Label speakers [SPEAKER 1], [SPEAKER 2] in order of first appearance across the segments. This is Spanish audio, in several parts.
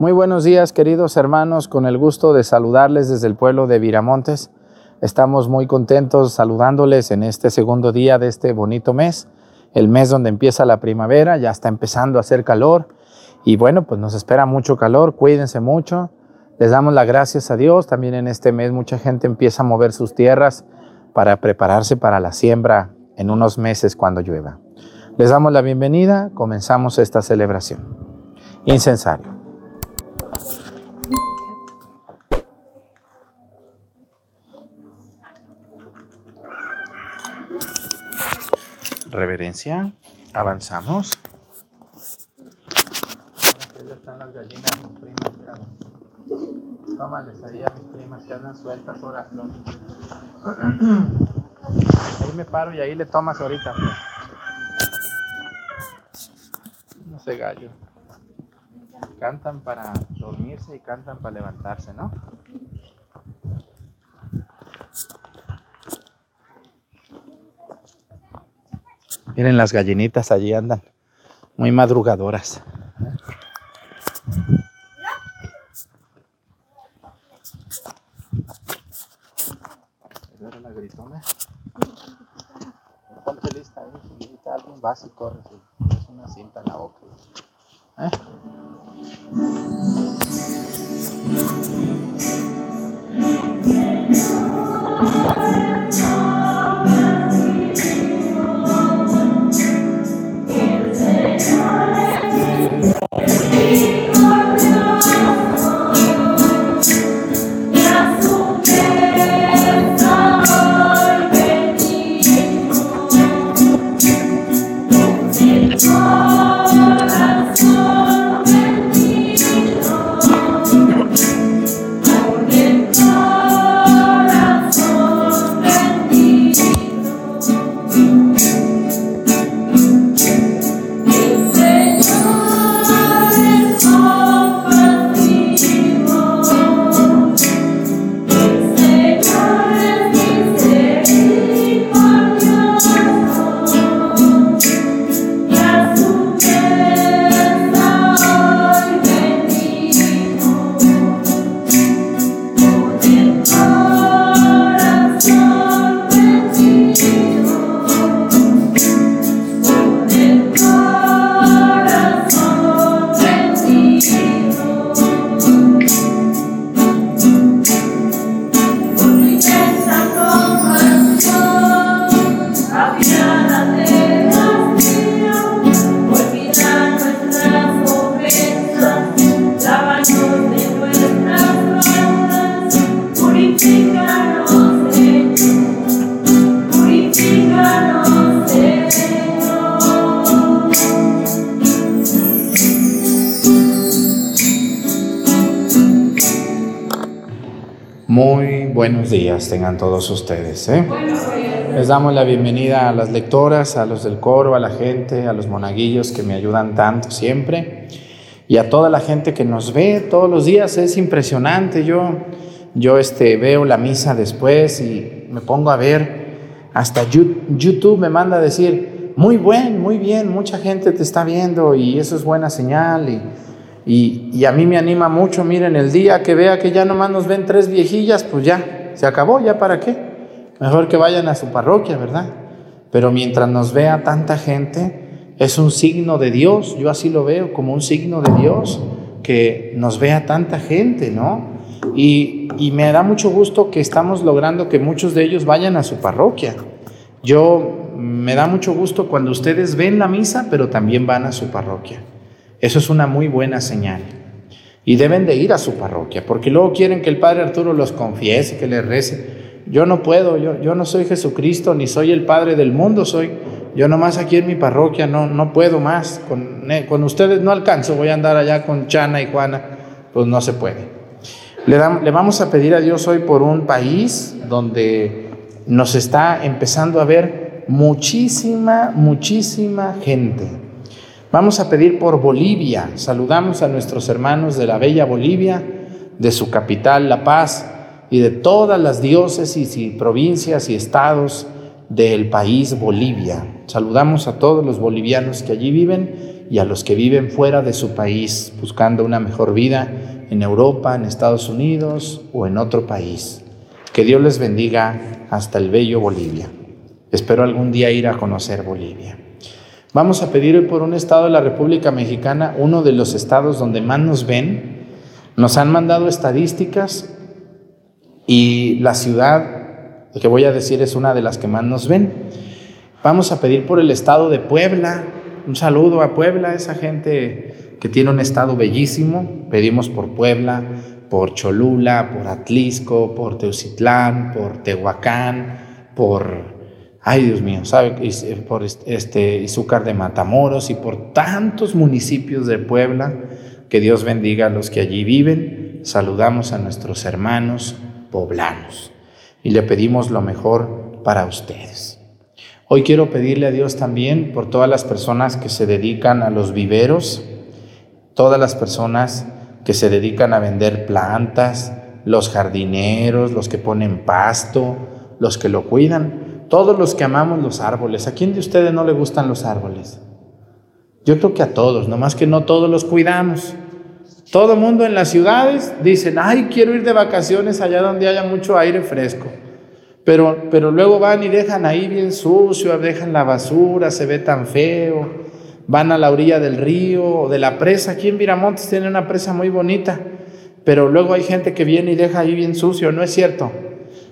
[SPEAKER 1] Muy buenos días, queridos hermanos, con el gusto de saludarles desde el pueblo de Viramontes. Estamos muy contentos saludándoles en este segundo día de este bonito mes, el mes donde empieza la primavera, ya está empezando a hacer calor y bueno, pues nos espera mucho calor, cuídense mucho. Les damos las gracias a Dios, también en este mes mucha gente empieza a mover sus tierras para prepararse para la siembra en unos meses cuando llueva. Les damos la bienvenida, comenzamos esta celebración. Incensario. Reverencia, avanzamos. Aquí están las gallinas, mis primas. Tómales ahí a mis primas que andan sueltas ahora, Flor. Ahí me paro y ahí le tomas ahorita, Flor. No sé, gallo. Cantan para dormirse y cantan para levantarse, ¿no? Miren las gallinitas allí andan, muy madrugadoras. la gritona? Ponte lista ahí, si necesita algún básico, es una cinta en la boca. ¿Eh? buenos Tengan todos ustedes. ¿eh? Les damos la bienvenida a las lectoras, a los del coro, a la gente, a los monaguillos que me ayudan tanto siempre y a toda la gente que nos ve todos los días. Es impresionante. Yo, yo este, veo la misa después y me pongo a ver. Hasta YouTube me manda a decir, muy buen, muy bien, mucha gente te está viendo y eso es buena señal. Y, y, a mí me anima mucho, miren, el día que vea que ya nomás nos ven tres viejillas, pues ya, se acabó, ya para qué. Mejor que vayan a su parroquia, ¿verdad? Pero mientras nos vea tanta gente, es un signo de Dios, yo así lo veo como un signo de Dios, que nos vea tanta gente, ¿no? Y, y me da mucho gusto que estamos logrando que muchos de ellos vayan a su parroquia. Yo me da mucho gusto cuando ustedes ven la misa, pero también van a su parroquia. Eso es una muy buena señal. Y deben de ir a su parroquia, porque luego quieren que el Padre Arturo los confiese, que les rece. Yo no puedo, yo, yo no soy Jesucristo, ni soy el Padre del mundo, soy yo nomás aquí en mi parroquia, no, no puedo más. Con, eh, con ustedes no alcanzo, voy a andar allá con Chana y Juana, pues no se puede. Le, le vamos a pedir a Dios hoy por un país donde nos está empezando a ver muchísima, muchísima gente Vamos a pedir por Bolivia. Saludamos a nuestros hermanos de la bella Bolivia, de su capital, La Paz, y de todas las diócesis y provincias y estados del país Bolivia. Saludamos a todos los bolivianos que allí viven y a los que viven fuera de su país buscando una mejor vida en Europa, en Estados Unidos o en otro país. Que Dios les bendiga hasta el bello Bolivia. Espero algún día ir a conocer Bolivia. Vamos a pedir hoy por un estado de la República Mexicana, uno de los estados donde más nos ven. Nos han mandado estadísticas y la ciudad, que voy a decir, es una de las que más nos ven. Vamos a pedir por el estado de Puebla. Un saludo a Puebla, esa gente que tiene un estado bellísimo. Pedimos por Puebla, por Cholula, por Atlisco, por Teucitlán, por Tehuacán, por ay Dios mío, ¿sabe? Eh, por este Izúcar de Matamoros y por tantos municipios de Puebla, que Dios bendiga a los que allí viven. Saludamos a nuestros hermanos poblanos y le pedimos lo mejor para ustedes. Hoy quiero pedirle a Dios también por todas las personas que se dedican a los viveros, todas las personas que se dedican a vender plantas, los jardineros, los que ponen pasto, los que lo cuidan, todos los que amamos los árboles, ¿a quién de ustedes no le gustan los árboles? Yo creo que a todos, nomás que no todos los cuidamos. Todo mundo en las ciudades dicen, ay, quiero ir de vacaciones allá donde haya mucho aire fresco. Pero, pero luego van y dejan ahí bien sucio, dejan la basura, se ve tan feo. Van a la orilla del río o de la presa. Aquí en Viramontes tiene una presa muy bonita. Pero luego hay gente que viene y deja ahí bien sucio, ¿no es cierto?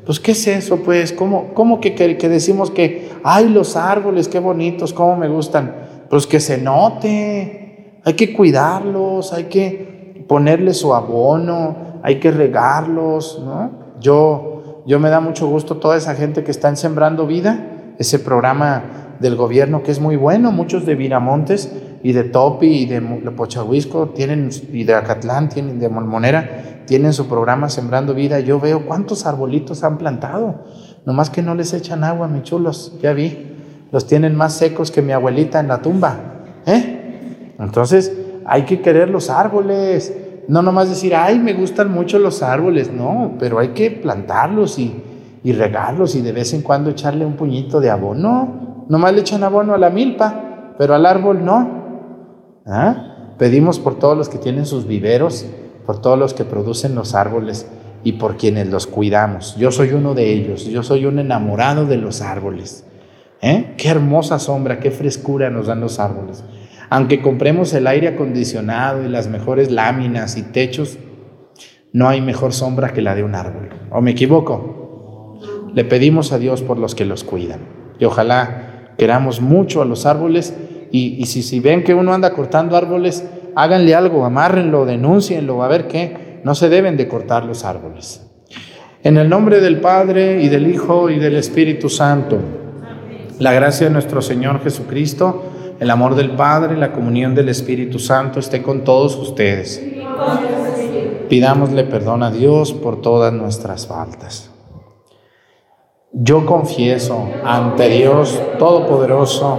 [SPEAKER 1] Pues, ¿qué es eso? Pues, ¿cómo, cómo que, que, decimos que, ay, los árboles, qué bonitos, cómo me gustan? Pues que se note, hay que cuidarlos, hay que ponerle su abono, hay que regarlos, ¿no? Yo, yo me da mucho gusto toda esa gente que está en Sembrando Vida, ese programa del gobierno que es muy bueno, muchos de Viramontes y de Topi y de Pochahuisco tienen, y de Acatlán, tienen, de Molmonera, tienen su programa Sembrando Vida. Yo veo cuántos arbolitos han plantado. Nomás que no les echan agua, mis chulos. Ya vi. Los tienen más secos que mi abuelita en la tumba. ¿Eh? Entonces, hay que querer los árboles. No nomás decir, ay, me gustan mucho los árboles. No, pero hay que plantarlos y, y regarlos y de vez en cuando echarle un puñito de abono. Nomás le echan abono a la milpa, pero al árbol no. ¿Ah? Pedimos por todos los que tienen sus viveros por todos los que producen los árboles y por quienes los cuidamos. Yo soy uno de ellos, yo soy un enamorado de los árboles. ¿Eh? Qué hermosa sombra, qué frescura nos dan los árboles. Aunque compremos el aire acondicionado y las mejores láminas y techos, no hay mejor sombra que la de un árbol. ¿O me equivoco? Le pedimos a Dios por los que los cuidan. Y ojalá queramos mucho a los árboles y, y si, si ven que uno anda cortando árboles, háganle algo, amárrenlo, denúncienlo, a ver qué. No se deben de cortar los árboles. En el nombre del Padre y del Hijo y del Espíritu Santo, la gracia de nuestro Señor Jesucristo, el amor del Padre, la comunión del Espíritu Santo esté con todos ustedes. Pidámosle perdón a Dios por todas nuestras faltas. Yo confieso ante Dios Todopoderoso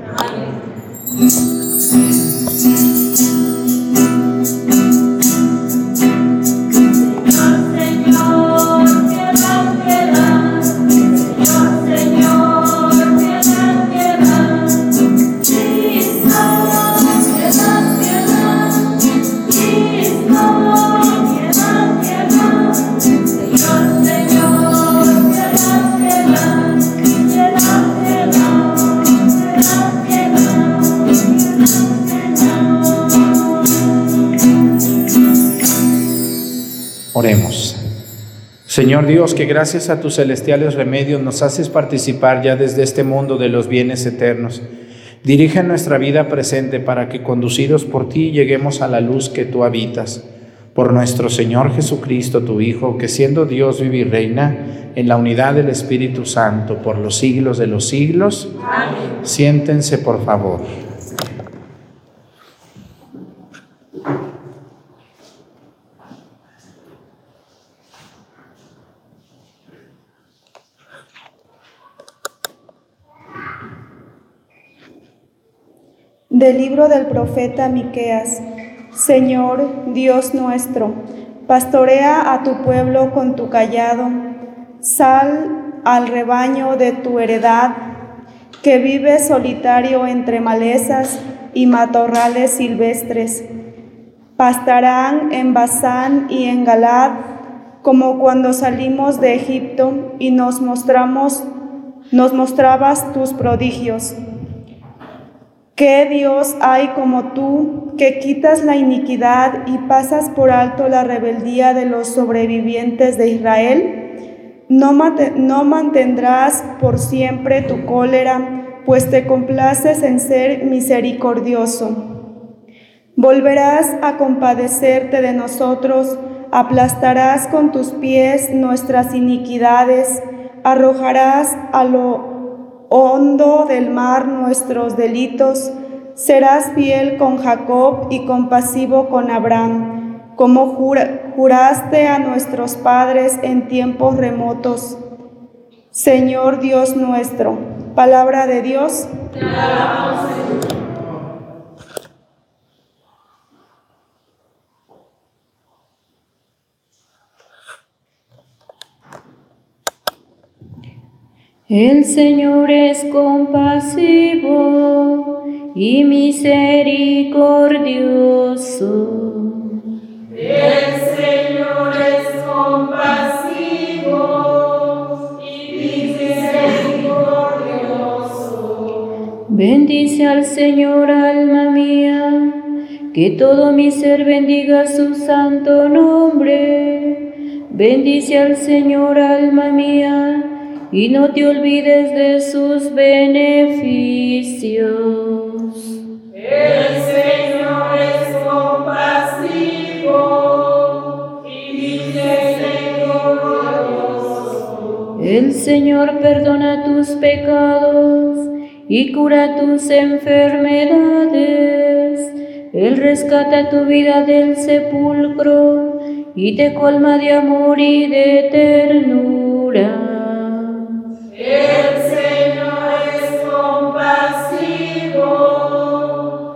[SPEAKER 1] Mm-hmm. Señor Dios, que gracias a tus celestiales remedios nos haces participar ya desde este mundo de los bienes eternos. Dirige nuestra vida presente para que conducidos por ti lleguemos a la luz que tú habitas. Por nuestro Señor Jesucristo, tu Hijo, que siendo Dios vive y reina en la unidad del Espíritu Santo por los siglos de los siglos. Siéntense, por favor.
[SPEAKER 2] Del libro del profeta Miqueas. Señor, Dios nuestro, pastorea a tu pueblo con tu callado. Sal al rebaño de tu heredad, que vive solitario entre malezas y matorrales silvestres. Pastarán en Basán y en Galad, como cuando salimos de Egipto y nos mostramos, nos mostrabas tus prodigios. ¿Qué Dios hay como tú que quitas la iniquidad y pasas por alto la rebeldía de los sobrevivientes de Israel? No, mantendrás por siempre tu cólera, pues te complaces en ser misericordioso. Volverás a compadecerte de nosotros, aplastarás con tus pies nuestras iniquidades, arrojarás a lo hondo del mar nuestros delitos, serás fiel con Jacob y compasivo con Abraham, como juraste a nuestros padres en tiempos remotos. Señor Dios nuestro, palabra de Dios.
[SPEAKER 3] El Señor es compasivo y misericordioso.
[SPEAKER 4] El Señor es compasivo y misericordioso.
[SPEAKER 3] Bendice al Señor, alma mía, que todo mi ser bendiga su santo nombre. Bendice al Señor, alma mía y no te olvides de sus beneficios.
[SPEAKER 4] El Señor es compasivo y misericordioso.
[SPEAKER 3] El Señor perdona tus pecados y cura tus enfermedades. Él rescata tu vida del sepulcro y te colma de amor y de ternura.
[SPEAKER 4] El Señor es compasivo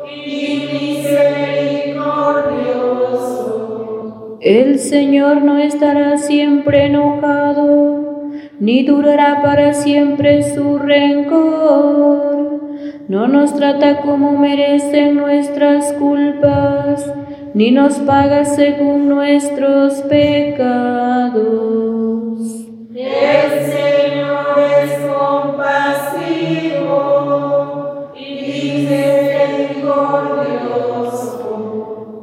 [SPEAKER 4] y misericordioso.
[SPEAKER 3] El Señor no estará siempre enojado, ni durará para siempre su rencor. No nos trata como merecen nuestras culpas, ni nos paga según nuestros pecados.
[SPEAKER 4] El Señor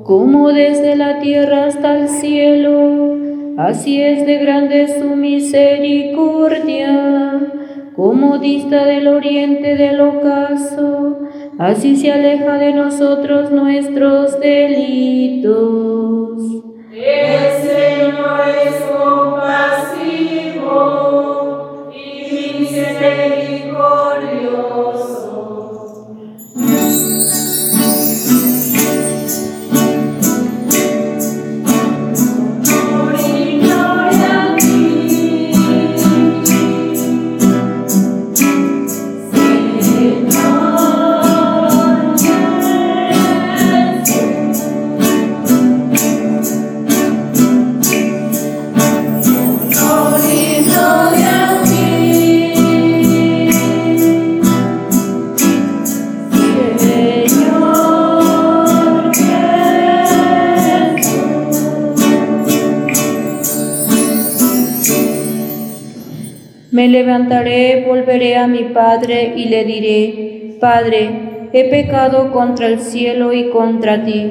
[SPEAKER 3] Como desde la tierra hasta el cielo, así es de grande su misericordia. Como dista del oriente del ocaso, así se aleja de nosotros nuestros delitos.
[SPEAKER 4] El Señor es compasivo misericordioso.
[SPEAKER 3] Levantaré, volveré a mi Padre y le diré, Padre, he pecado contra el cielo y contra ti.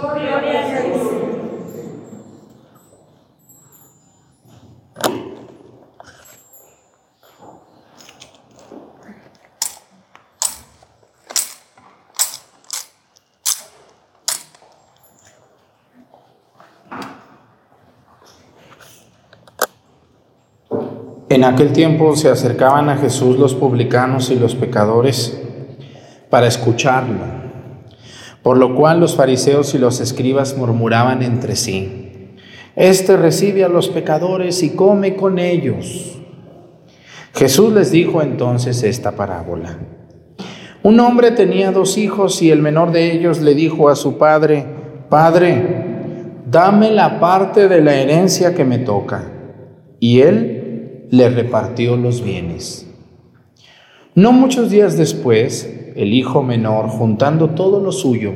[SPEAKER 1] En aquel tiempo se acercaban a Jesús los publicanos y los pecadores para escucharlo, por lo cual los fariseos y los escribas murmuraban entre sí, Este recibe a los pecadores y come con ellos. Jesús les dijo entonces esta parábola. Un hombre tenía dos hijos y el menor de ellos le dijo a su padre, Padre, dame la parte de la herencia que me toca. Y él le repartió los bienes. No muchos días después, el hijo menor, juntando todo lo suyo,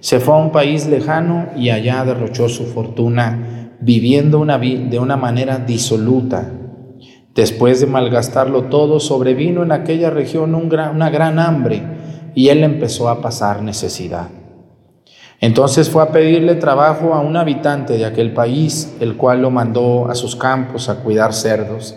[SPEAKER 1] se fue a un país lejano y allá derrochó su fortuna, viviendo de una manera disoluta. Después de malgastarlo todo, sobrevino en aquella región una gran hambre y él empezó a pasar necesidad. Entonces fue a pedirle trabajo a un habitante de aquel país, el cual lo mandó a sus campos a cuidar cerdos.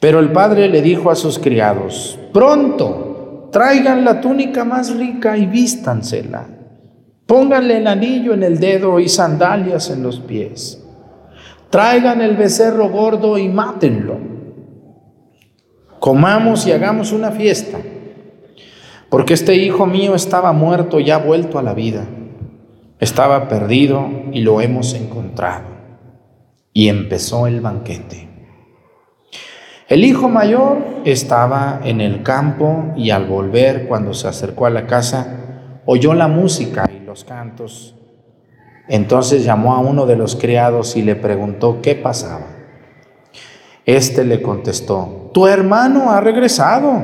[SPEAKER 1] Pero el padre le dijo a sus criados, pronto, traigan la túnica más rica y vístansela. Pónganle el anillo en el dedo y sandalias en los pies. Traigan el becerro gordo y mátenlo. Comamos y hagamos una fiesta porque este hijo mío estaba muerto y ha vuelto a la vida. Estaba perdido y lo hemos encontrado. Y empezó el banquete. El hijo mayor estaba en el campo y al volver, cuando se acercó a la casa, oyó la música y los cantos. Entonces llamó a uno de los criados y le preguntó qué pasaba. Este le contestó, tu hermano ha regresado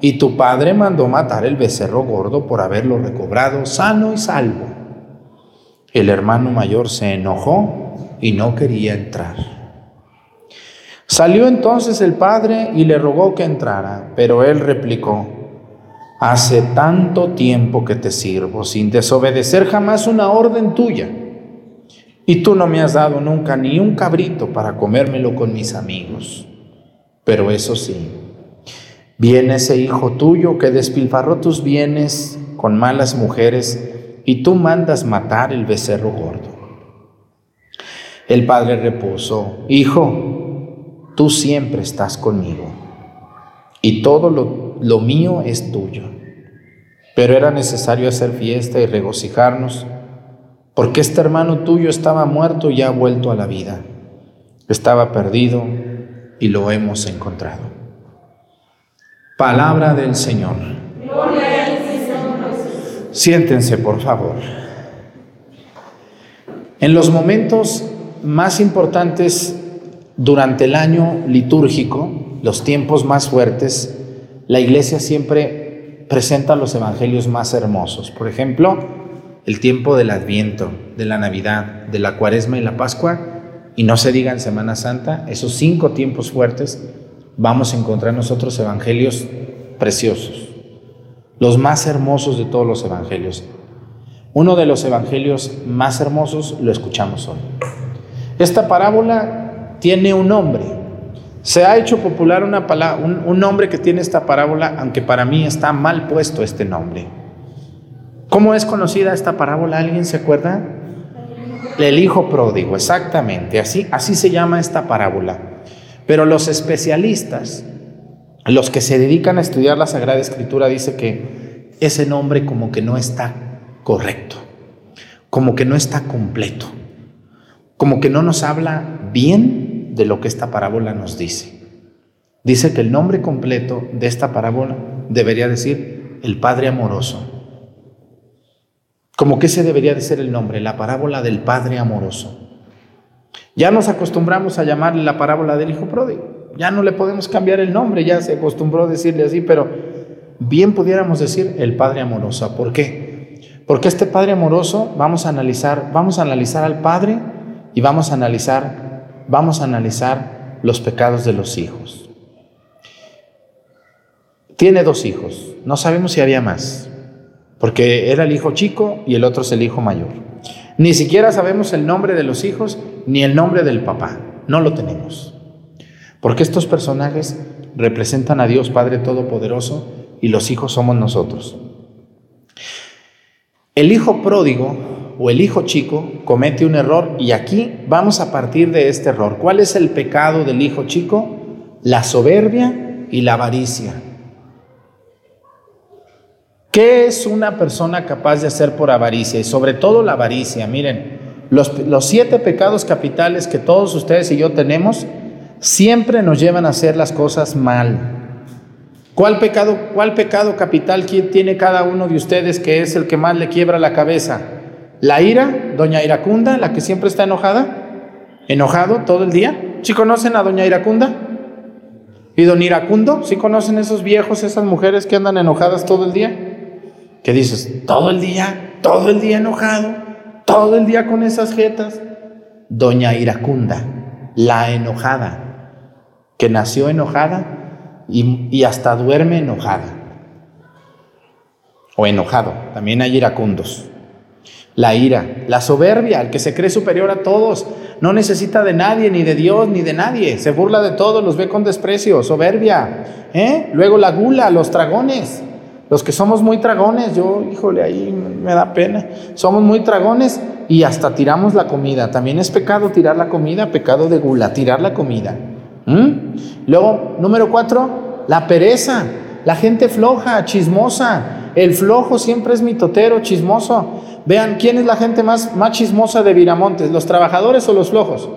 [SPEAKER 1] y tu padre mandó matar el becerro gordo por haberlo recobrado sano y salvo. El hermano mayor se enojó y no quería entrar. Salió entonces el padre y le rogó que entrara, pero él replicó, hace tanto tiempo que te sirvo sin desobedecer jamás una orden tuya, y tú no me has dado nunca ni un cabrito para comérmelo con mis amigos. Pero eso sí, Viene ese hijo tuyo que despilfarró tus bienes con malas mujeres y tú mandas matar el becerro gordo. El padre repuso, Hijo, tú siempre estás conmigo y todo lo, lo mío es tuyo. Pero era necesario hacer fiesta y regocijarnos porque este hermano tuyo estaba muerto y ha vuelto a la vida. Estaba perdido y lo hemos encontrado. Palabra del Señor. Siéntense, por favor. En los momentos más importantes durante el año litúrgico, los tiempos más fuertes, la iglesia siempre presenta los evangelios más hermosos. Por ejemplo, el tiempo del Adviento, de la Navidad, de la Cuaresma y la Pascua, y no se diga en Semana Santa, esos cinco tiempos fuertes vamos a encontrar nosotros evangelios preciosos, los más hermosos de todos los evangelios. Uno de los evangelios más hermosos lo escuchamos hoy. Esta parábola tiene un nombre. Se ha hecho popular una un, un nombre que tiene esta parábola, aunque para mí está mal puesto este nombre. ¿Cómo es conocida esta parábola? ¿Alguien se acuerda? El hijo pródigo, exactamente. Así, así se llama esta parábola. Pero los especialistas, los que se dedican a estudiar la Sagrada Escritura, dice que ese nombre como que no está correcto, como que no está completo, como que no nos habla bien de lo que esta parábola nos dice. Dice que el nombre completo de esta parábola debería decir el Padre amoroso. ¿Cómo que ese debería de ser el nombre? La parábola del Padre amoroso. Ya nos acostumbramos a llamarle la parábola del Hijo pródigo. Ya no le podemos cambiar el nombre, ya se acostumbró a decirle así, pero bien pudiéramos decir el Padre amoroso. ¿Por qué? Porque este Padre amoroso vamos a analizar, vamos a analizar al Padre y vamos a analizar, vamos a analizar los pecados de los hijos. Tiene dos hijos, no sabemos si había más, porque era el hijo chico y el otro es el hijo mayor. Ni siquiera sabemos el nombre de los hijos ni el nombre del papá, no lo tenemos. Porque estos personajes representan a Dios Padre Todopoderoso y los hijos somos nosotros. El hijo pródigo o el hijo chico comete un error y aquí vamos a partir de este error. ¿Cuál es el pecado del hijo chico? La soberbia y la avaricia. ¿Qué es una persona capaz de hacer por avaricia? Y sobre todo la avaricia. Miren, los, los, siete pecados capitales que todos ustedes y yo tenemos siempre nos llevan a hacer las cosas mal. ¿Cuál pecado, cuál pecado capital tiene cada uno de ustedes que es el que más le quiebra la cabeza? La ira, doña Iracunda, la que siempre está enojada, enojado todo el día. ¿Sí conocen a doña Iracunda? ¿Y don Iracundo? ¿Sí conocen esos viejos, esas mujeres que andan enojadas todo el día? ¿Qué dices? Todo el día, todo el día enojado, todo el día con esas jetas. Doña Iracunda, la enojada, que nació enojada y, y, hasta duerme enojada. O enojado, también hay iracundos. La ira, la soberbia, el que se cree superior a todos, no necesita de nadie, ni de Dios, ni de nadie, se burla de todos, los ve con desprecio, soberbia. ¿eh? Luego la gula, los tragones, los que somos muy tragones, yo, híjole, ahí me da pena. Somos muy tragones y hasta tiramos la comida. También es pecado tirar la comida, pecado de gula, tirar la comida. ¿Mm? Luego, número cuatro, la pereza. La gente floja, chismosa. El flojo siempre es mitotero, chismoso. Vean, ¿quién es la gente más, más chismosa de Viramontes? ¿Los trabajadores o los flojos?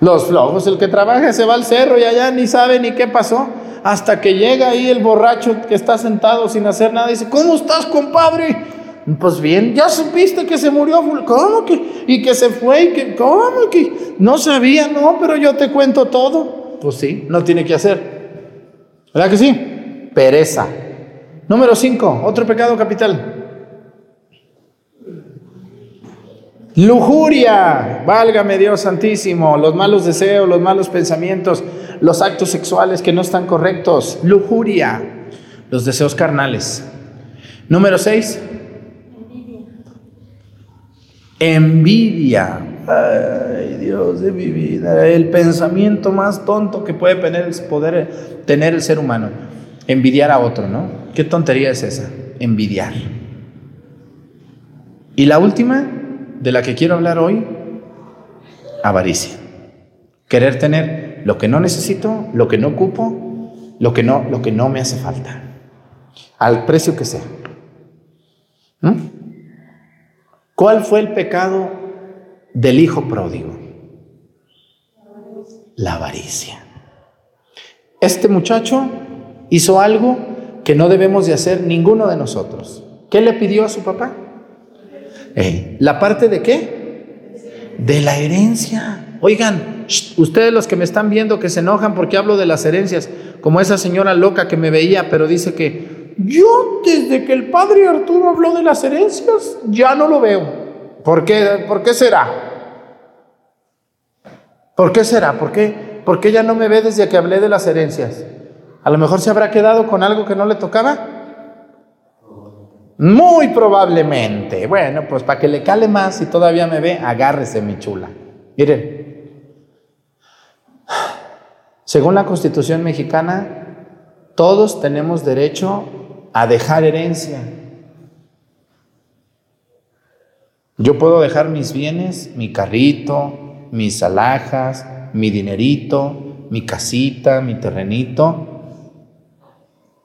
[SPEAKER 1] Los flojos, el que trabaja se va al cerro y allá ni sabe ni qué pasó hasta que llega ahí el borracho que está sentado sin hacer nada y dice, ¿cómo estás, compadre? Pues bien, ya supiste que se murió, ¿cómo que? Y que se fue, y que, ¿cómo que? No sabía, no, pero yo te cuento todo. Pues sí, no tiene que hacer. ¿Verdad que sí? Pereza. Número 5, otro pecado capital. Lujuria, válgame Dios santísimo, los malos deseos, los malos pensamientos, los actos sexuales que no están correctos, lujuria, los deseos carnales. Número 6. Envidia. Ay, Dios de mi vida, el pensamiento más tonto que puede tener, poder tener el ser humano. Envidiar a otro, ¿no? ¿Qué tontería es esa? Envidiar. Y la última, de la que quiero hablar hoy, avaricia. Querer tener lo que no necesito, lo que no ocupo, lo que no, lo que no me hace falta, al precio que sea. ¿Mm? ¿Cuál fue el pecado del hijo pródigo? La avaricia. Este muchacho hizo algo que no debemos de hacer ninguno de nosotros. ¿Qué le pidió a su papá? ¿La parte de qué? De la herencia. Oigan, ustedes los que me están viendo que se enojan porque hablo de las herencias, como esa señora loca que me veía, pero dice que yo desde que el padre Arturo habló de las herencias, ya no lo veo. ¿Por qué, ¿Por qué será? ¿Por qué será? ¿Por qué? ¿Por qué ya no me ve desde que hablé de las herencias? A lo mejor se habrá quedado con algo que no le tocaba. Muy probablemente. Bueno, pues para que le cale más y todavía me ve, agárrese mi chula. Miren, según la Constitución mexicana, todos tenemos derecho a dejar herencia. Yo puedo dejar mis bienes, mi carrito, mis alhajas, mi dinerito, mi casita, mi terrenito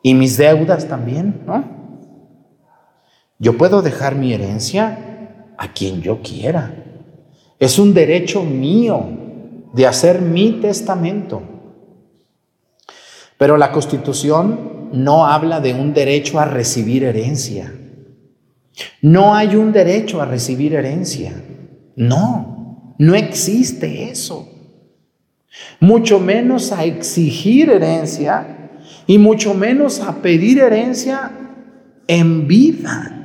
[SPEAKER 1] y mis deudas también, ¿no? Yo puedo dejar mi herencia a quien yo quiera. Es un derecho mío. de hacer mi testamento. Pero la constitución no habla de un derecho a recibir herencia. No hay un derecho a recibir herencia. No, no existe eso. Mucho menos a exigir herencia y mucho menos a pedir herencia en vida.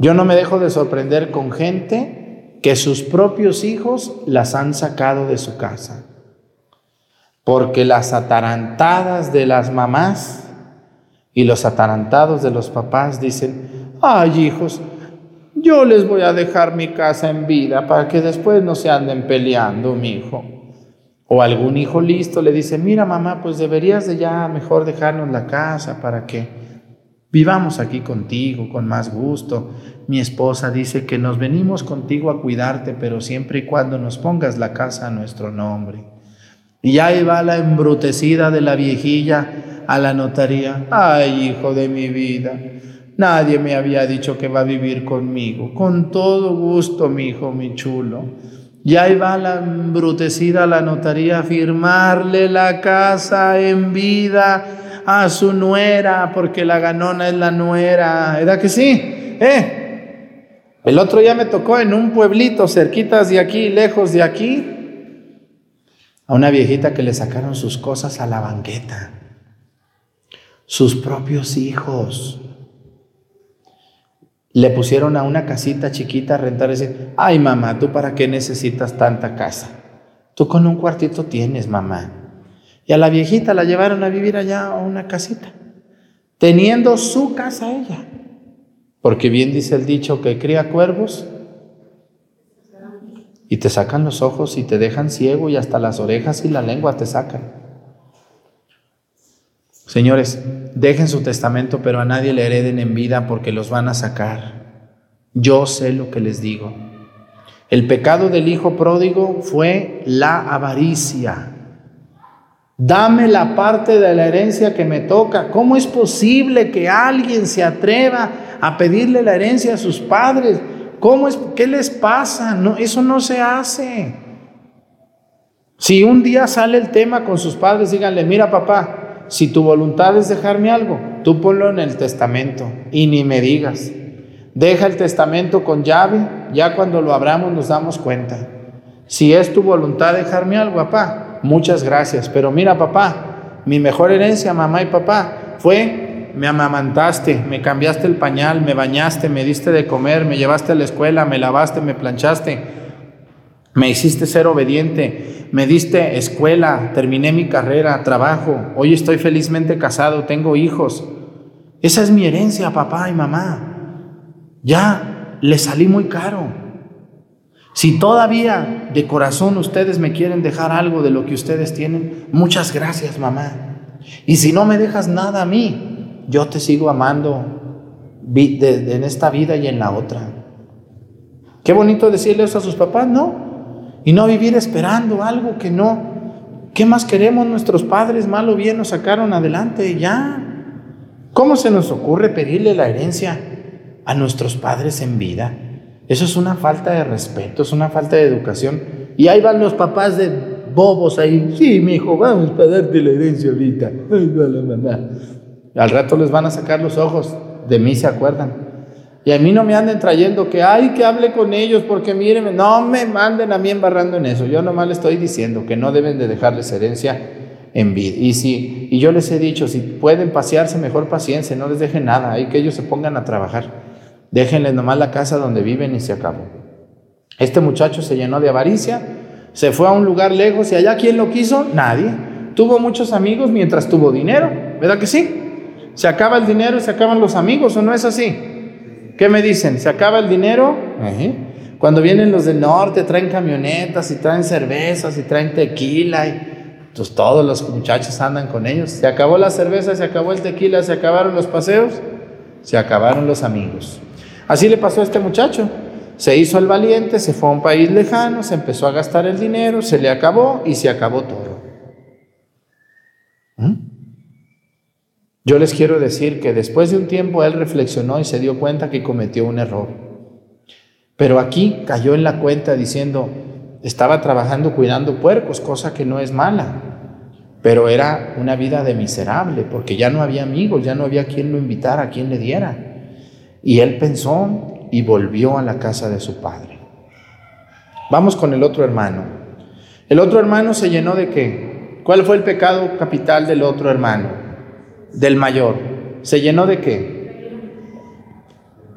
[SPEAKER 1] Yo no me dejo de sorprender con gente que sus propios hijos las han sacado de su casa. Porque las atarantadas de las mamás y los atarantados de los papás dicen, ay hijos, yo les voy a dejar mi casa en vida para que después no se anden peleando, mi hijo. O algún hijo listo le dice, mira mamá, pues deberías de ya mejor dejarnos la casa para que Vivamos aquí contigo con más gusto. Mi esposa dice que nos venimos contigo a cuidarte, pero siempre y cuando nos pongas la casa a nuestro nombre. Y ahí va la embrutecida de la viejilla a la notaría. Ay, hijo de mi vida, nadie me había dicho que va a vivir conmigo. Con todo gusto, mi hijo, mi chulo. Y ahí va la embrutecida a la notaría a firmarle la casa en vida a su nuera, porque la ganona es la nuera. ¿Verdad que sí? ¿Eh? El otro día me tocó en un pueblito cerquitas de aquí, lejos de aquí, a una viejita que le sacaron sus cosas a la banqueta. Sus propios hijos. Le pusieron a una casita chiquita a rentar decir, ay mamá, ¿tú para qué necesitas tanta casa? Tú con un cuartito tienes, mamá. Y a la viejita la llevaron a vivir allá a una casita, teniendo su casa ella. Porque bien dice el dicho que cría cuervos y te sacan los ojos y te dejan ciego y hasta las orejas y la lengua te sacan. Señores, dejen su testamento, pero a nadie le hereden en vida porque los van a sacar. Yo sé lo que les digo. El pecado del hijo pródigo fue la avaricia. Dame la parte de la herencia que me toca. ¿Cómo es posible que alguien se atreva a pedirle la herencia a sus padres? ¿Cómo es, ¿Qué les pasa? Eso no se hace. Si un día sale el tema con sus padres, díganle, mira papá, si tu voluntad es dejarme algo, tú ponlo en el testamento y ni me digas. Deja el testamento con llave, ya cuando lo abramos nos damos cuenta. Si es tu voluntad dejarme algo, papá, muchas gracias. Pero mira, papá, mi mejor herencia, mamá y papá, fue, me amamantaste, me cambiaste el pañal, me bañaste, me diste de comer, me llevaste a la escuela, me lavaste, me planchaste, me hiciste ser obediente, me diste escuela, terminé mi carrera, trabajo, hoy estoy felizmente casado, tengo hijos. Esa es mi herencia, papá y mamá. Ya le salí muy caro. Si todavía de corazón ustedes me quieren dejar algo de lo que ustedes tienen, muchas gracias mamá. Y si no me dejas nada a mí, yo te sigo amando en esta vida y en la otra. Qué bonito decirle eso a sus papás, ¿no? Y no vivir esperando algo que no. ¿Qué más queremos? Nuestros padres, mal o bien, nos sacaron adelante ya. ¿Cómo se nos ocurre pedirle la herencia a nuestros padres en vida? Eso es una falta de respeto, es una falta de educación. Y ahí van los papás de bobos ahí. Sí, mi hijo, vamos a darte la herencia ahorita. Ay, mamá. Al rato les van a sacar los ojos. De mí se acuerdan. Y a mí no me anden trayendo que, ay, que hable con ellos porque miren, no me manden a mí embarrando en eso. Yo nomás les estoy diciendo que no deben de dejarles herencia en vida. Y, si, y yo les he dicho, si pueden pasearse, mejor paciencia, no les dejen nada, hay que ellos se pongan a trabajar. Déjenles nomás la casa donde viven y se acabó. Este muchacho se llenó de avaricia, se fue a un lugar lejos y allá ¿quién lo quiso? Nadie. Tuvo muchos amigos mientras tuvo dinero, ¿verdad que sí? Se acaba el dinero y se acaban los amigos, ¿o no es así? ¿Qué me dicen? ¿Se acaba el dinero? Cuando vienen los del norte traen camionetas y traen cervezas y traen tequila y pues todos los muchachos andan con ellos. Se acabó la cerveza, se acabó el tequila, se acabaron los paseos, se acabaron los amigos. Así le pasó a este muchacho. Se hizo el valiente, se fue a un país lejano, se empezó a gastar el dinero, se le acabó y se acabó todo. ¿Mm? Yo les quiero decir que después de un tiempo él reflexionó y se dio cuenta que cometió un error. Pero aquí cayó en la cuenta diciendo, estaba trabajando cuidando puercos, cosa que no es mala, pero era una vida de miserable, porque ya no había amigos, ya no había quien lo invitara, quien le diera. Y él pensó y volvió a la casa de su padre. Vamos con el otro hermano. El otro hermano se llenó de qué? ¿Cuál fue el pecado capital del otro hermano? Del mayor. ¿Se llenó de qué?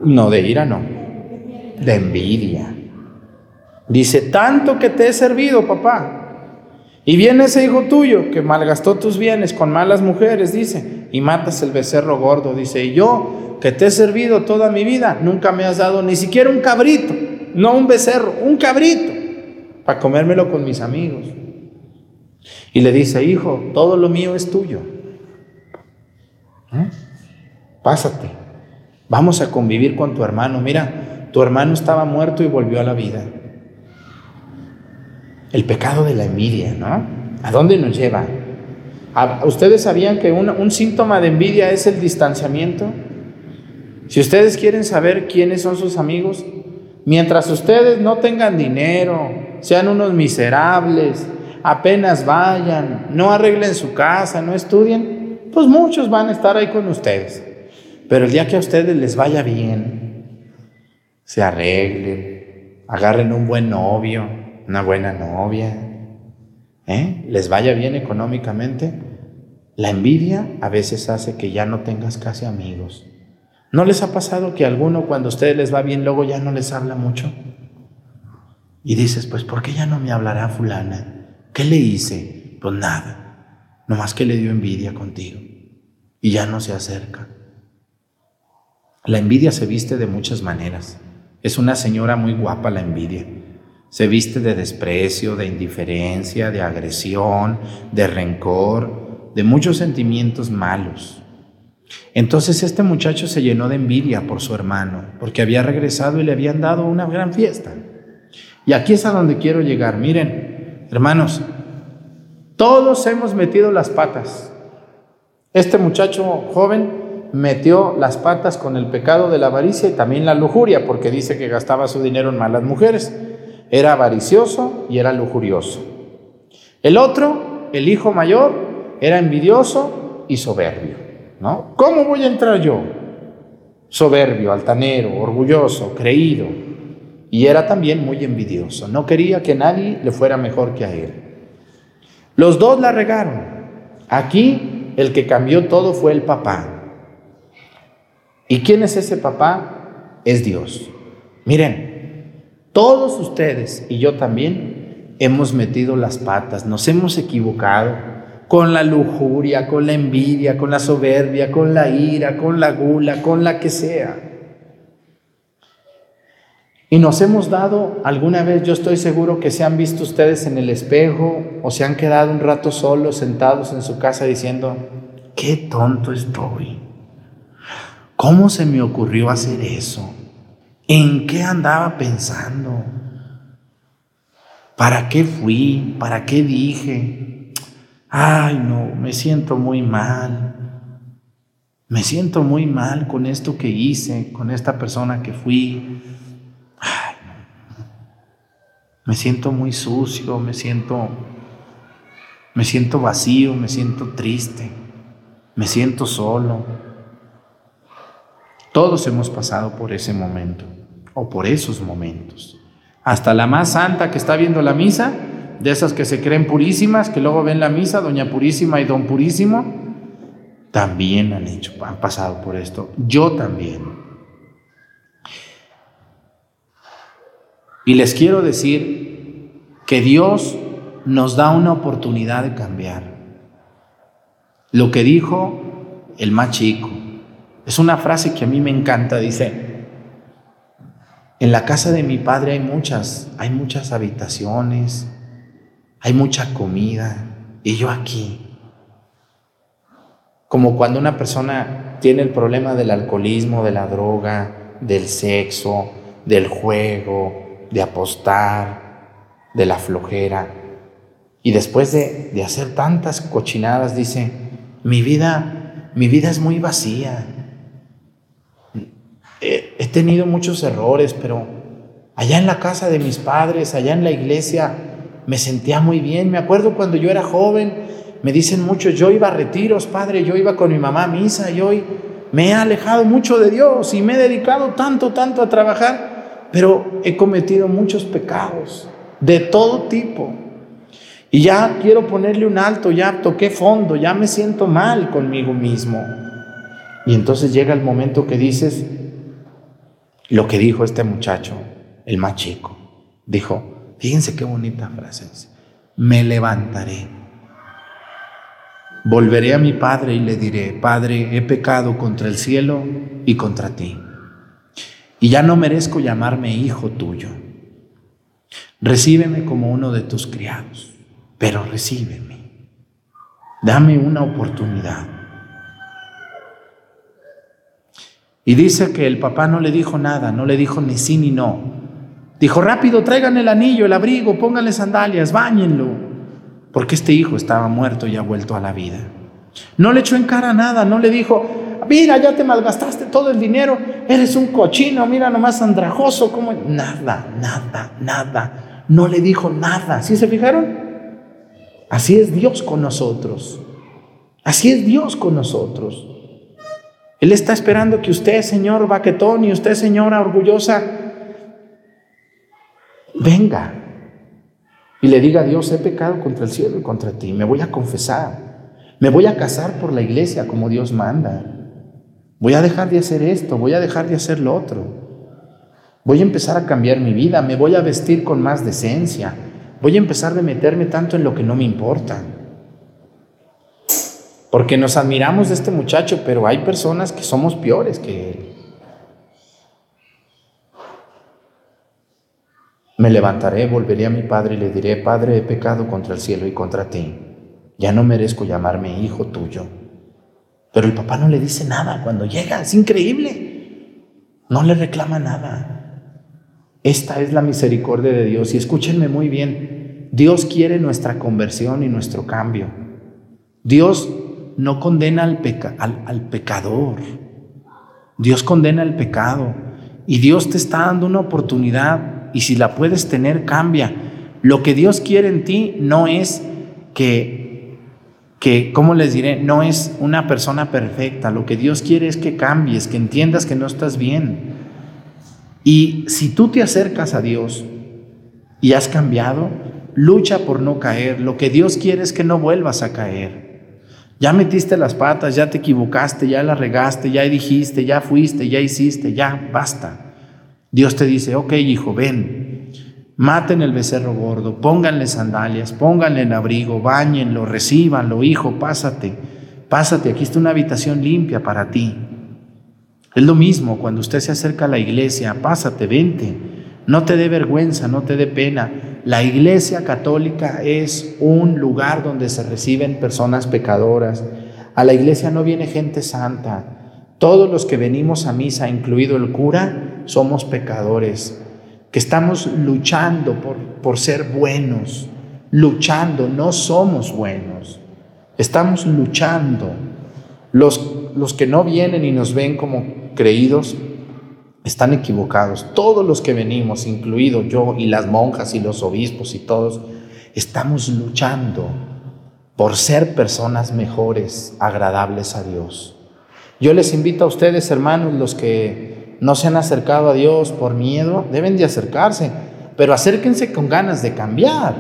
[SPEAKER 1] No, de ira no. De envidia. Dice, tanto que te he servido, papá. Y viene ese hijo tuyo que malgastó tus bienes con malas mujeres, dice, y matas el becerro gordo, dice, y yo que te he servido toda mi vida, nunca me has dado ni siquiera un cabrito, no un becerro, un cabrito, para comérmelo con mis amigos. Y le dice, hijo, todo lo mío es tuyo. ¿Eh? Pásate, vamos a convivir con tu hermano. Mira, tu hermano estaba muerto y volvió a la vida. El pecado de la envidia, ¿no? ¿A dónde nos lleva? ¿A- ¿Ustedes sabían que un, un síntoma de envidia es el distanciamiento? Si ustedes quieren saber quiénes son sus amigos, mientras ustedes no tengan dinero, sean unos miserables, apenas vayan, no arreglen su casa, no estudien, pues muchos van a estar ahí con ustedes. Pero el día que a ustedes les vaya bien, se arreglen, agarren un buen novio, una buena novia, ¿eh? les vaya bien económicamente, la envidia a veces hace que ya no tengas casi amigos. ¿No les ha pasado que alguno cuando a ustedes les va bien luego ya no les habla mucho? Y dices, pues ¿por qué ya no me hablará fulana? ¿Qué le hice? Pues nada, nomás que le dio envidia contigo y ya no se acerca. La envidia se viste de muchas maneras. Es una señora muy guapa la envidia. Se viste de desprecio, de indiferencia, de agresión, de rencor, de muchos sentimientos malos. Entonces este muchacho se llenó de envidia por su hermano, porque había regresado y le habían dado una gran fiesta. Y aquí es a donde quiero llegar. Miren, hermanos, todos hemos metido las patas. Este muchacho joven metió las patas con el pecado de la avaricia y también la lujuria, porque dice que gastaba su dinero en malas mujeres. Era avaricioso y era lujurioso. El otro, el hijo mayor, era envidioso y soberbio. ¿Cómo voy a entrar yo? Soberbio, altanero, orgulloso, creído. Y era también muy envidioso. No quería que nadie le fuera mejor que a él. Los dos la regaron. Aquí el que cambió todo fue el papá. ¿Y quién es ese papá? Es Dios. Miren, todos ustedes y yo también hemos metido las patas, nos hemos equivocado con la lujuria, con la envidia, con la soberbia, con la ira, con la gula, con la que sea. Y nos hemos dado, alguna vez yo estoy seguro que se han visto ustedes en el espejo o se han quedado un rato solos, sentados en su casa diciendo, qué tonto estoy. ¿Cómo se me ocurrió hacer eso? ¿En qué andaba pensando? ¿Para qué fui? ¿Para qué dije? Ay, no, me siento muy mal. Me siento muy mal con esto que hice, con esta persona que fui. Ay. Me siento muy sucio, me siento me siento vacío, me siento triste, me siento solo. Todos hemos pasado por ese momento o por esos momentos. Hasta la más santa que está viendo la misa, de esas que se creen purísimas, que luego ven la misa, Doña Purísima y Don Purísimo, también han hecho, han pasado por esto. Yo también. Y les quiero decir que Dios nos da una oportunidad de cambiar. Lo que dijo el más chico, es una frase que a mí me encanta, dice, en la casa de mi padre hay muchas, hay muchas habitaciones, hay mucha comida, y yo aquí. Como cuando una persona tiene el problema del alcoholismo, de la droga, del sexo, del juego, de apostar, de la flojera. Y después de, de hacer tantas cochinadas, dice, mi vida, mi vida es muy vacía. He, he tenido muchos errores, pero Allá en la casa de mis padres, allá en la iglesia, me sentía muy bien. Me acuerdo cuando yo era joven, me dicen muchos, yo iba a retiros, padre, yo iba con mi mamá a misa y hoy me he alejado mucho de Dios y me he dedicado tanto, tanto a trabajar, pero he cometido muchos pecados de todo tipo. Y ya quiero ponerle un alto, ya toqué fondo, ya me siento mal conmigo mismo. Y entonces llega el momento que dices lo que dijo este muchacho, el más chico. Dijo, fíjense qué bonita frase, me levantaré. Volveré a mi padre y le diré, Padre, he pecado contra el cielo y contra ti. Y ya no merezco llamarme hijo tuyo. Recíbeme como uno de tus criados pero recíbeme. Dame una oportunidad. Y dice que el papá no le dijo nada, no le dijo ni sí ni no. Dijo, rápido, traigan el anillo, el abrigo, pónganle sandalias, báñenlo. Porque este hijo estaba muerto y ha vuelto a la vida. No le echó en cara nada, no le dijo, mira, ya te malgastaste todo el dinero, eres un cochino, mira nomás andrajoso, como nada, nada, nada. No le dijo nada. ¿Sí se fijaron? Así es Dios con nosotros. Así es Dios con nosotros. Él está esperando que usted, señor baquetón, y usted, señora orgullosa, venga y le diga a Dios, he pecado contra el cielo y contra ti, me voy a confesar, me voy a casar por la iglesia como Dios manda, voy a dejar de hacer esto, voy a dejar de hacer lo otro, voy a empezar a cambiar mi vida, me voy a vestir con más decencia, voy a empezar de meterme tanto en lo que no me importa. Porque nos admiramos de este muchacho, pero hay personas que somos peores que él. Me levantaré, volveré a mi padre y le diré, Padre, he pecado contra el cielo y contra ti. Ya no merezco llamarme hijo tuyo. Pero el papá no le dice nada cuando llega, es increíble. No le reclama nada. Esta es la misericordia de Dios y escúchenme muy bien, Dios quiere nuestra conversión y nuestro cambio. Dios no condena al, al, pecador, Dios condena el pecado y Dios te está dando una oportunidad y si la puedes tener, cambia. Lo que Dios quiere en ti no es que, que, ¿cómo les diré? No es una persona perfecta. Lo que Dios quiere es que cambies, que entiendas que no estás bien. Y si tú te acercas a Dios y has cambiado, lucha por no caer. Lo que Dios quiere es que no vuelvas a caer. Ya metiste las patas, ya te equivocaste, ya la regaste, ya dijiste, ya fuiste, ya hiciste, ya basta. Dios te dice, ok hijo, ven, maten el becerro gordo, pónganle sandalias, pónganle el abrigo, bañenlo, recíbanlo, hijo, pásate, pásate, aquí está una habitación limpia para ti. Es lo mismo cuando usted se acerca a la iglesia, pásate, vente, no te dé vergüenza, no te dé pena. La iglesia católica es un lugar donde se reciben personas pecadoras. A la iglesia no viene gente santa. Todos los que venimos a misa, incluido el cura, somos pecadores, que estamos luchando por, por ser buenos, luchando, no somos buenos, estamos luchando. Los, los que no vienen y nos ven como creídos están equivocados. Todos los que venimos, incluido yo y las monjas y los obispos y todos, estamos luchando por ser personas mejores, agradables a Dios. Yo les invito a ustedes, hermanos, los que no se han acercado a Dios por miedo, deben de acercarse, pero acérquense con ganas de cambiar,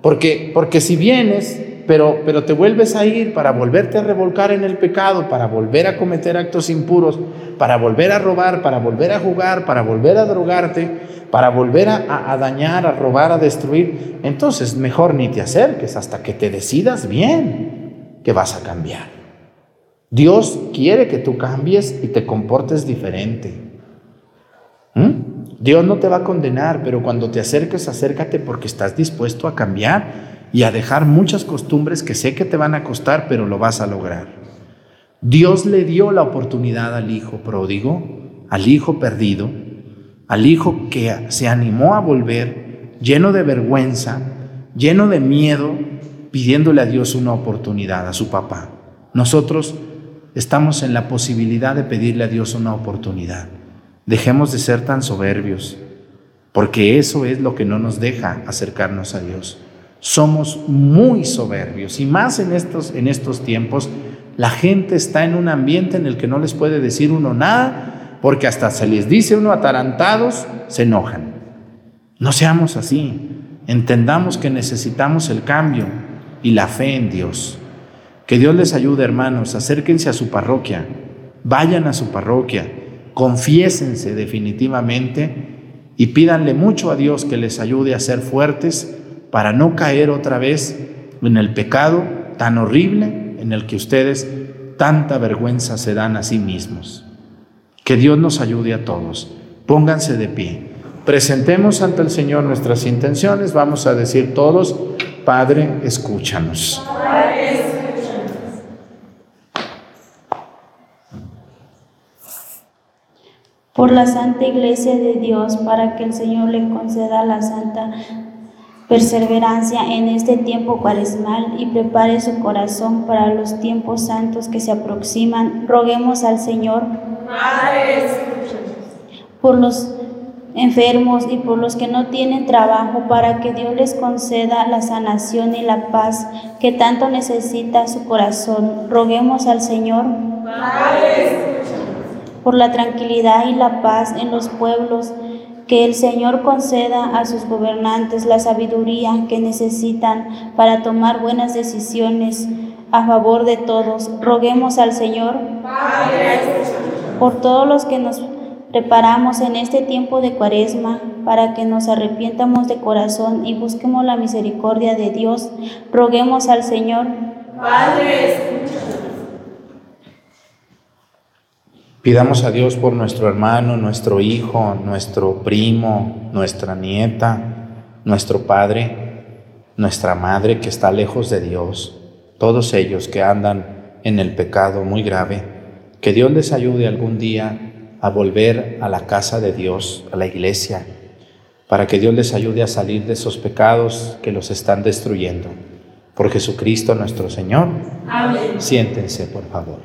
[SPEAKER 1] porque, porque si vienes pero, pero te vuelves a ir para volverte a revolcar en el pecado, para volver a cometer actos impuros, para volver a robar, para volver a jugar, para volver a drogarte, para volver a, a dañar, a robar, a destruir. Entonces mejor ni te acerques hasta que te decidas bien que vas a cambiar. Dios quiere que tú cambies y te comportes diferente. ¿Mm? Dios no te va a condenar, pero cuando te acerques, acércate porque estás dispuesto a cambiar y a dejar muchas costumbres que sé que te van a costar, pero lo vas a lograr. Dios le dio la oportunidad al hijo pródigo, al hijo perdido, al hijo que se animó a volver lleno de vergüenza, lleno de miedo, pidiéndole a Dios una oportunidad, a su papá. Nosotros estamos en la posibilidad de pedirle a Dios una oportunidad. Dejemos de ser tan soberbios. porque eso es lo que no nos deja acercarnos a Dios. Somos muy soberbios y más en estos, en estos tiempos, la gente está en un ambiente en el que no les puede decir uno nada, porque hasta se les dice uno atarantados, se enojan. No seamos así. Entendamos que necesitamos el cambio y la fe en Dios. Que Dios les ayude, hermanos. Acérquense a su parroquia. Vayan a su parroquia. Confiésense definitivamente y pídanle mucho a Dios que les ayude a ser fuertes para no caer otra vez en el pecado tan horrible en el que ustedes tanta vergüenza se dan a sí mismos. Que Dios nos ayude a todos. Pónganse de pie. Presentemos ante el Señor nuestras intenciones. Vamos a decir todos, Padre, escúchanos.
[SPEAKER 3] Por la Santa Iglesia de Dios, para que el Señor le conceda la santa perseverancia en este tiempo cuaresmal y prepare su corazón para los tiempos santos que se aproximan. Roguemos al Señor por los enfermos y por los que no tienen trabajo, para que Dios les conceda la sanación y la paz que tanto necesita su corazón. Roguemos al Señor por la tranquilidad y la paz en los pueblos, que el Señor conceda a sus gobernantes la sabiduría que necesitan para tomar buenas decisiones a favor de todos. Roguemos al Señor por todos los que nos preparamos en este tiempo de cuaresma para que nos arrepientamos de corazón y busquemos la misericordia de Dios. Roguemos al Señor.
[SPEAKER 1] Pidamos a Dios por nuestro hermano, nuestro hijo, nuestro primo, nuestra nieta, nuestro padre, nuestra madre que está lejos de Dios, todos ellos que andan en el pecado muy grave, que Dios les ayude algún día a volver a la casa de Dios, a la iglesia, para que Dios les ayude a salir de esos pecados que los están destruyendo. Por Jesucristo nuestro Señor.
[SPEAKER 4] Amén.
[SPEAKER 1] Siéntense, por favor.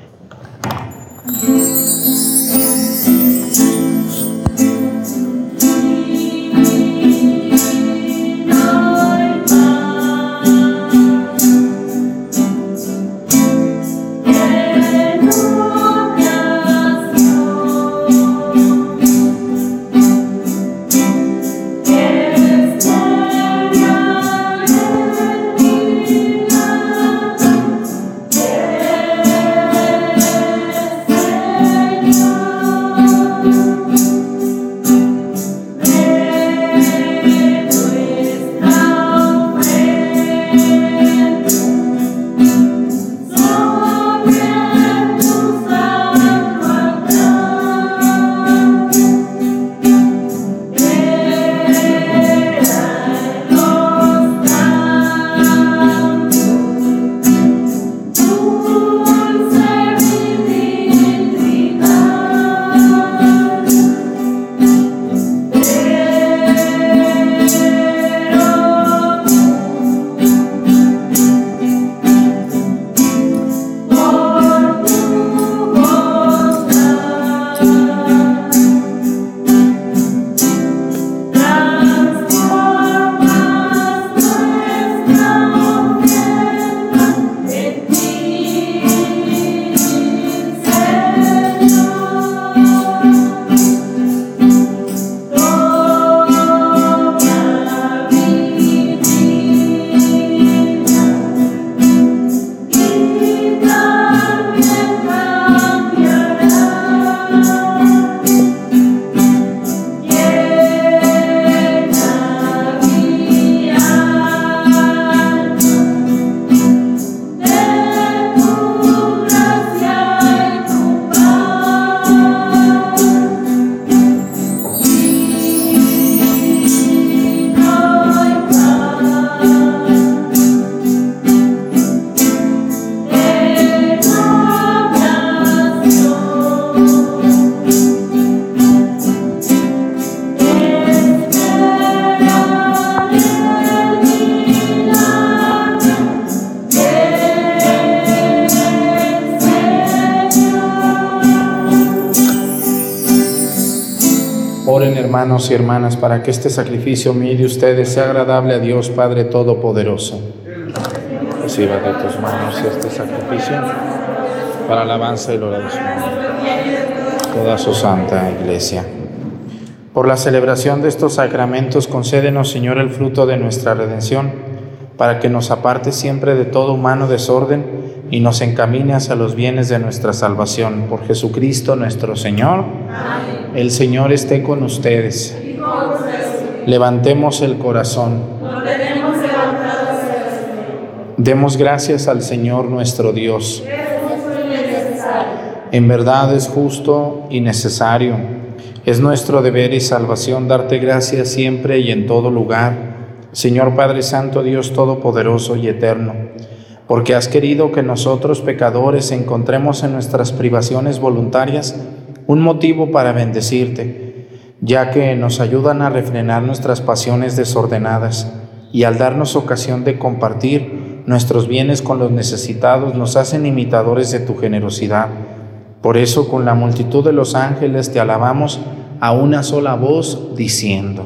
[SPEAKER 1] Para que este sacrificio mío de ustedes sea agradable a Dios Padre Todopoderoso. Reciba de tus manos este sacrificio para alabanza y gloria de su. Toda su santa iglesia. Por la celebración de estos sacramentos, concédenos, Señor, el fruto de nuestra redención, para que nos aparte siempre de todo humano desorden y nos encamine hacia los bienes de nuestra salvación. Por Jesucristo nuestro Señor. El Señor esté con ustedes. Levantemos el corazón. Demos gracias al Señor nuestro Dios. En verdad es justo y necesario. Es nuestro deber y salvación darte gracias siempre y en todo lugar, Señor Padre Santo, Dios Todopoderoso y Eterno, porque has querido que nosotros pecadores encontremos en nuestras privaciones voluntarias un motivo para bendecirte, ya que nos ayudan a refrenar nuestras pasiones desordenadas y al darnos ocasión de compartir nuestros bienes con los necesitados nos hacen imitadores de tu generosidad. Por eso con la multitud de los ángeles te alabamos a una sola voz diciendo.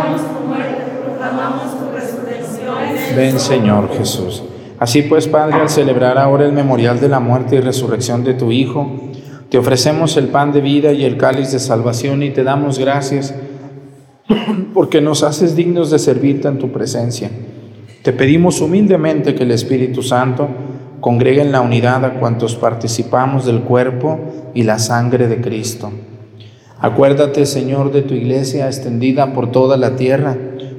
[SPEAKER 1] Ven Señor Jesús. Así pues, Padre, al celebrar ahora el memorial de la muerte y resurrección de tu Hijo, te ofrecemos el pan de vida y el cáliz de salvación y te damos gracias porque nos haces dignos de servirte en tu presencia. Te pedimos humildemente que el Espíritu Santo congregue en la unidad a cuantos participamos del cuerpo y la sangre de Cristo Acuérdate, Señor, de tu iglesia extendida por toda la tierra,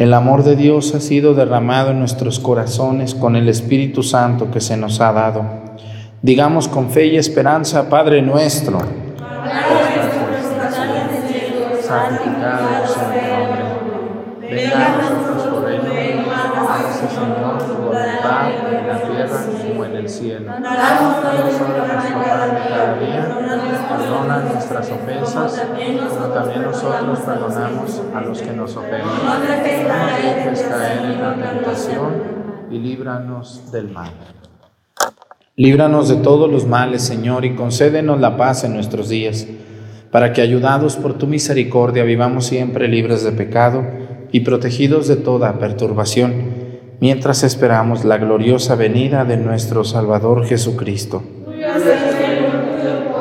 [SPEAKER 1] El amor de Dios ha sido derramado en nuestros corazones con el Espíritu Santo que se nos ha dado. Digamos con fe y esperanza, Padre nuestro. Santificado sea tu nombre. Venga a nosotros tu reino. Hágase, Señor, tu voluntad en la tierra como en el cielo. Danos hoy nuestro pan de cada día. Perdona nuestras ofensas, como también nosotros perdonamos a los que nos ofenden. No nos dejes caer en la tentación y líbranos del mal. Líbranos de todos los males, Señor, y concédenos la paz en nuestros días, para que, ayudados por tu misericordia, vivamos siempre libres de pecado y protegidos de toda perturbación, mientras esperamos la gloriosa venida de nuestro Salvador Jesucristo. Poder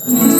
[SPEAKER 4] Cordero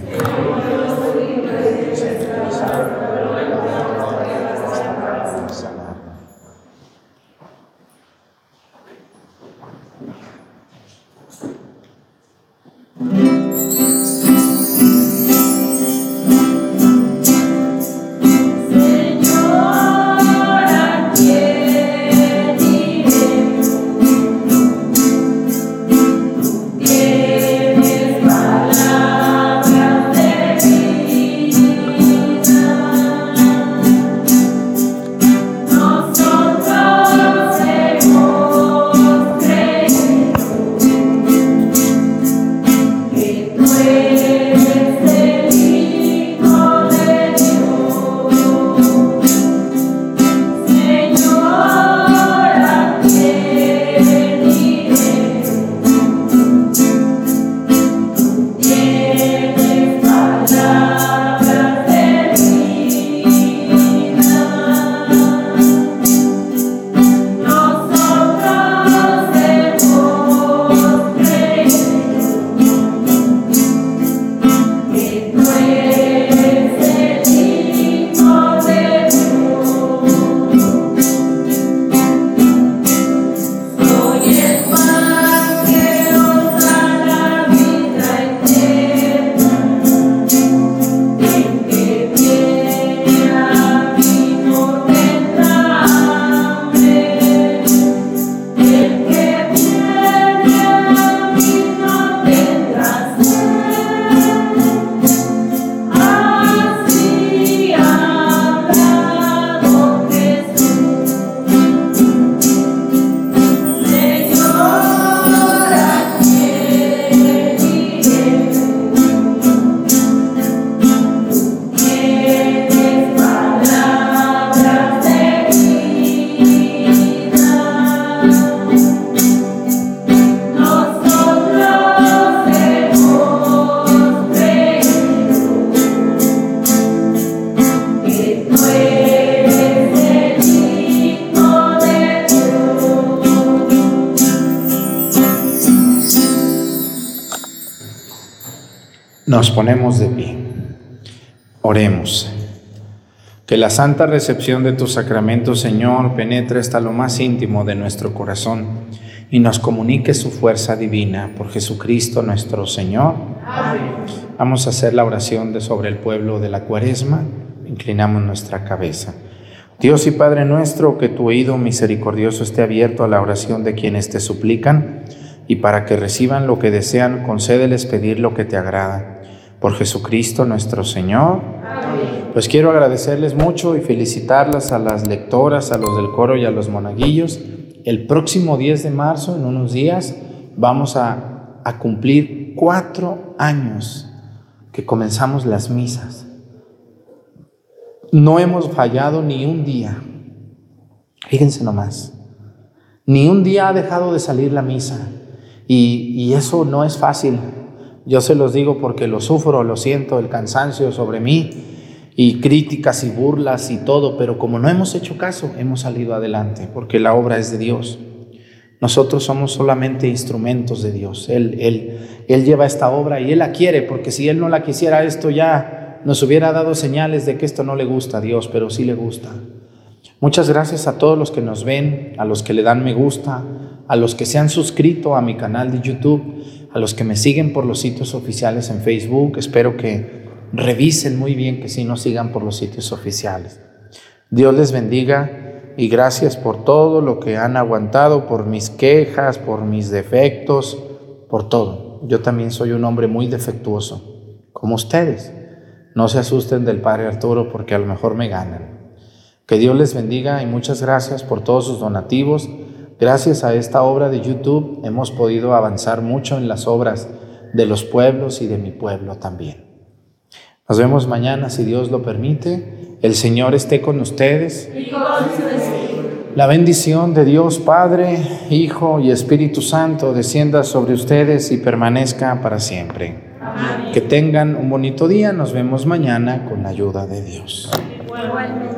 [SPEAKER 1] Santa recepción de tus sacramentos, Señor, penetre hasta lo más íntimo de nuestro corazón y nos comunique su fuerza divina por Jesucristo nuestro Señor. Vamos a hacer la oración de sobre el pueblo de la cuaresma. Inclinamos nuestra cabeza. Dios y Padre nuestro, que tu oído misericordioso esté abierto a la oración de quienes te suplican y para que reciban lo que desean, concédeles pedir lo que te agrada. Por Jesucristo nuestro Señor. Pues quiero agradecerles mucho y felicitarlas a las lectoras, a los del coro y a los monaguillos. El próximo 10 de marzo, en unos días, vamos a, a cumplir cuatro años que comenzamos las misas. No hemos fallado ni un día. Fíjense nomás. Ni un día ha dejado de salir la misa. Y, y, eso no es fácil. Yo se los digo porque lo sufro, lo siento, el cansancio sobre mí y críticas y burlas y todo, pero como no hemos hecho caso, hemos salido adelante, porque la obra es de Dios. Nosotros somos solamente instrumentos de Dios. Él, él, él lleva esta obra y Él la quiere, porque si Él no la quisiera, esto ya nos hubiera dado señales de que esto no le gusta a Dios, pero sí le gusta. Muchas gracias a todos los que nos ven, a los que le dan me gusta, a los que se han suscrito a mi canal de YouTube, a los que me siguen por los sitios oficiales en Facebook. Espero que revisen muy bien que sí nos sigan por los sitios oficiales. Dios les bendiga y gracias por todo lo que han aguantado, por mis quejas, por mis defectos, por todo. Yo también soy un hombre muy defectuoso, como ustedes. No se asusten del Padre Arturo porque a lo mejor me ganan. Que Dios les bendiga y muchas gracias por todos sus donativos. Gracias a esta obra de YouTube hemos podido avanzar mucho en las obras de los pueblos y de mi pueblo también. Nos vemos mañana si Dios lo permite. El Señor esté con ustedes. La bendición de Dios Padre, Hijo y Espíritu Santo descienda sobre ustedes y permanezca para siempre. Amén. Que tengan un bonito día. Nos vemos mañana con la ayuda de Dios. Igualmente.